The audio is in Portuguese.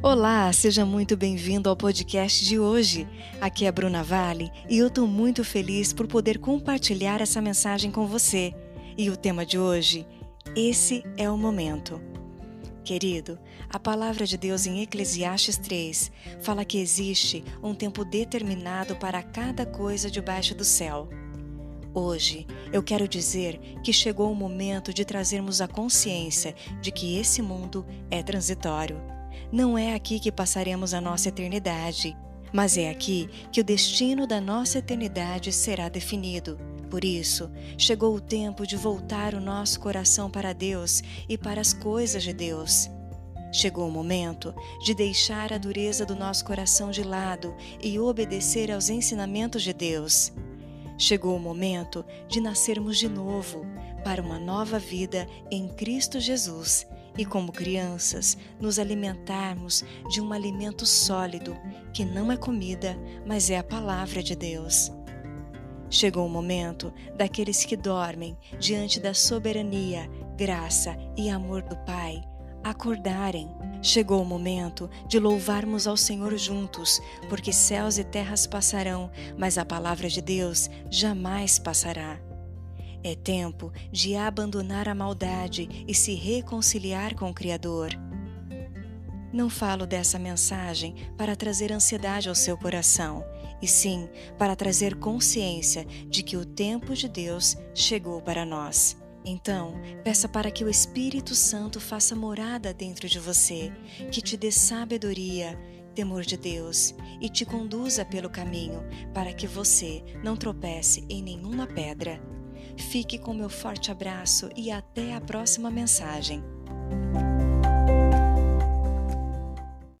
Olá, seja muito bem-vindo ao podcast de hoje. Aqui é Bruna Vale e eu estou muito feliz por poder compartilhar essa mensagem com você. E o tema de hoje, esse é o momento. Querido, a palavra de Deus em Eclesiastes 3 fala que existe um tempo determinado para cada coisa debaixo do céu. Hoje, eu quero dizer que chegou o momento de trazermos a consciência de que esse mundo é transitório não é aqui que passaremos a nossa eternidade, mas é aqui que o destino da nossa eternidade será definido. Por isso, chegou o tempo de voltar o nosso coração para Deus e para as coisas de Deus. Chegou o momento de deixar a dureza do nosso coração de lado e obedecer aos ensinamentos de Deus. Chegou o momento de nascermos de novo para uma nova vida em Cristo Jesus e, como crianças, nos alimentarmos de um alimento sólido, que não é comida, mas é a palavra de Deus. Chegou o momento daqueles que dormem diante da soberania, graça e amor do Pai acordarem. Chegou o momento de louvarmos ao Senhor juntos, porque céus e terras passarão, mas a palavra de Deus jamais passará. É tempo de abandonar a maldade e se reconciliar com o Criador. Não falo dessa mensagem para trazer ansiedade ao seu coração, e sim para trazer consciência de que o tempo de Deus chegou para nós. Então, peça para que o Espírito Santo faça morada dentro de você, que te dê sabedoria, temor de Deus e te conduza pelo caminho para que você não tropece em nenhuma pedra Fique com meu forte abraço e até a próxima mensagem.